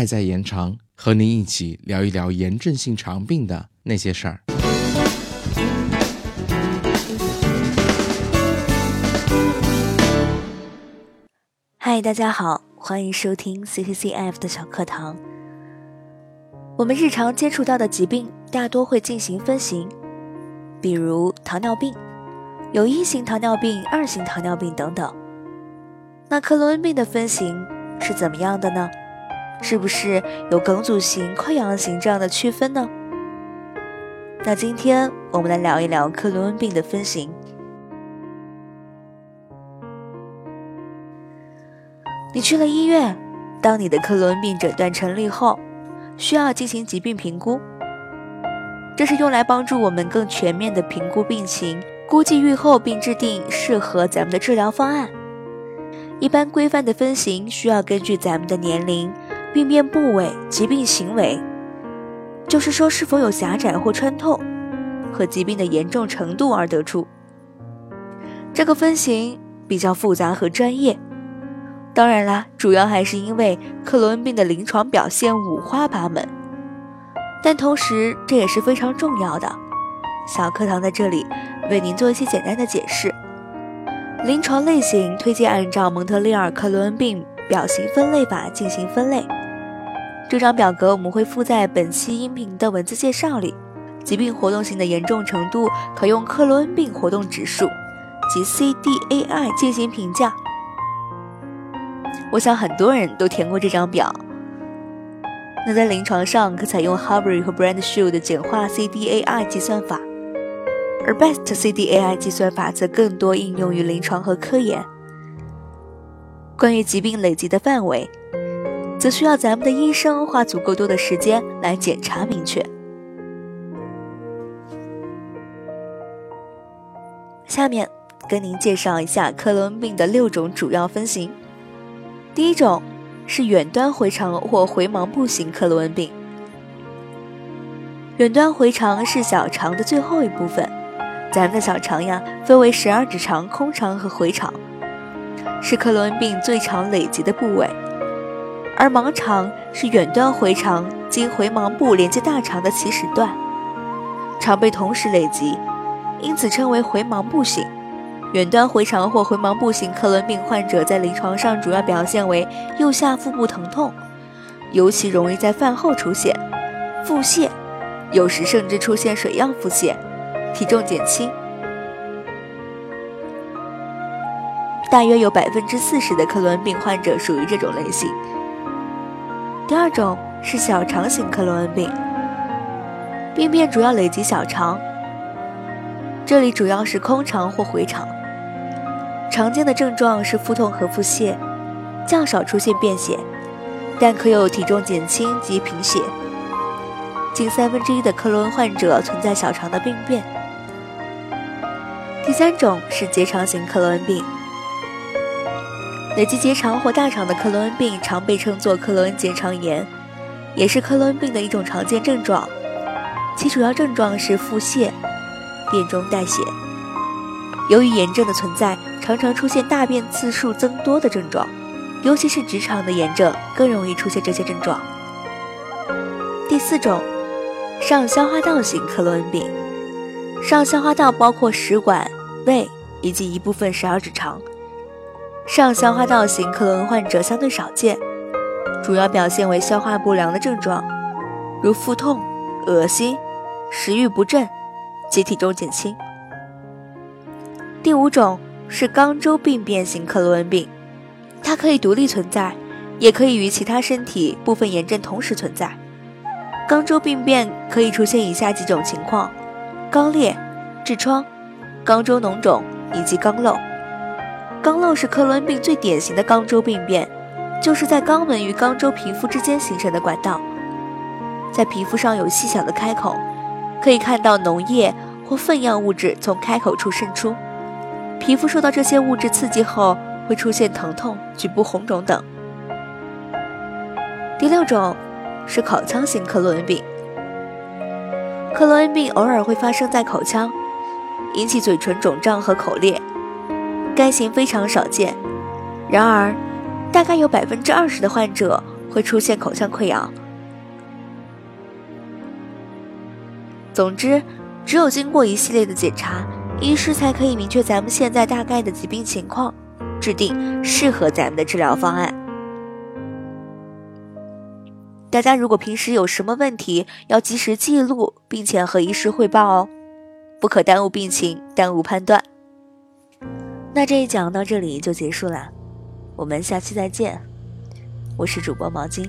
爱在延长，和您一起聊一聊炎症性肠病的那些事儿。嗨，大家好，欢迎收听 CCCF 的小课堂。我们日常接触到的疾病大多会进行分型，比如糖尿病，有一型糖尿病、二型糖尿病等等。那克罗恩病的分型是怎么样的呢？是不是有梗阻型、溃疡型这样的区分呢？那今天我们来聊一聊克罗恩病的分型。你去了医院，当你的克罗恩病诊断成立后，需要进行疾病评估。这是用来帮助我们更全面的评估病情、估计预后，并制定适合咱们的治疗方案。一般规范的分型需要根据咱们的年龄。病变部位、疾病行为，就是说是否有狭窄或穿透，和疾病的严重程度而得出。这个分型比较复杂和专业，当然啦，主要还是因为克罗恩病的临床表现五花八门，但同时这也是非常重要的。小课堂在这里为您做一些简单的解释。临床类型推荐按照蒙特利尔克罗恩病表型分类法进行分类。这张表格我们会附在本期音频的文字介绍里。疾病活动性的严重程度可用克罗恩病活动指数及 CDAI 进行评价。我想很多人都填过这张表。那在临床上可采用 Harvey 和 Brandshoe 的简化 CDAI 计算法，而 Best CDAI 计算法则更多应用于临床和科研。关于疾病累积的范围。则需要咱们的医生花足够多的时间来检查明确。下面跟您介绍一下克罗恩病的六种主要分型。第一种是远端回肠或回盲部型克罗恩病。远端回肠是小肠的最后一部分，咱们的小肠呀分为十二指肠、空肠和回肠，是克罗恩病最常累积的部位。而盲肠是远端回肠经回盲部连接大肠的起始段，常被同时累积，因此称为回盲部型。远端回肠或回盲部型克伦病患者在临床上主要表现为右下腹部疼痛，尤其容易在饭后出现，腹泻，有时甚至出现水样腹泻，体重减轻。大约有百分之四十的克伦病患者属于这种类型。第二种是小肠型克罗恩病，病变主要累及小肠，这里主要是空肠或回肠，常见的症状是腹痛和腹泻，较少出现便血，但可有体重减轻及贫血。近三分之一的克罗恩患者存在小肠的病变。第三种是结肠型克罗恩病。累积结肠或大肠的克罗恩病常被称作克罗恩结肠炎，也是克罗恩病的一种常见症状。其主要症状是腹泻、便中带血。由于炎症的存在，常常出现大便次数增多的症状，尤其是直肠的炎症更容易出现这些症状。第四种，上消化道型克罗恩病。上消化道包括食管、胃以及一部分十二指肠。上消化道型克罗恩患者相对少见，主要表现为消化不良的症状，如腹痛、恶心、食欲不振及体重减轻。第五种是肛周病变型克罗恩病，它可以独立存在，也可以与其他身体部分炎症同时存在。肛周病变可以出现以下几种情况：肛裂、痔疮、肛周脓肿以及肛瘘。肛瘘是克罗恩病最典型的肛周病变，就是在肛门与肛周皮肤之间形成的管道，在皮肤上有细小的开口，可以看到脓液或粪样物质从开口处渗出，皮肤受到这些物质刺激后会出现疼痛、局部红肿等。第六种是口腔型克罗恩病，克罗恩病偶尔会发生在口腔，引起嘴唇肿胀和口裂。该型非常少见，然而，大概有百分之二十的患者会出现口腔溃疡。总之，只有经过一系列的检查，医师才可以明确咱们现在大概的疾病情况，制定适合咱们的治疗方案。大家如果平时有什么问题，要及时记录，并且和医师汇报哦，不可耽误病情，耽误判断。那这一讲到这里就结束了，我们下期再见。我是主播毛巾。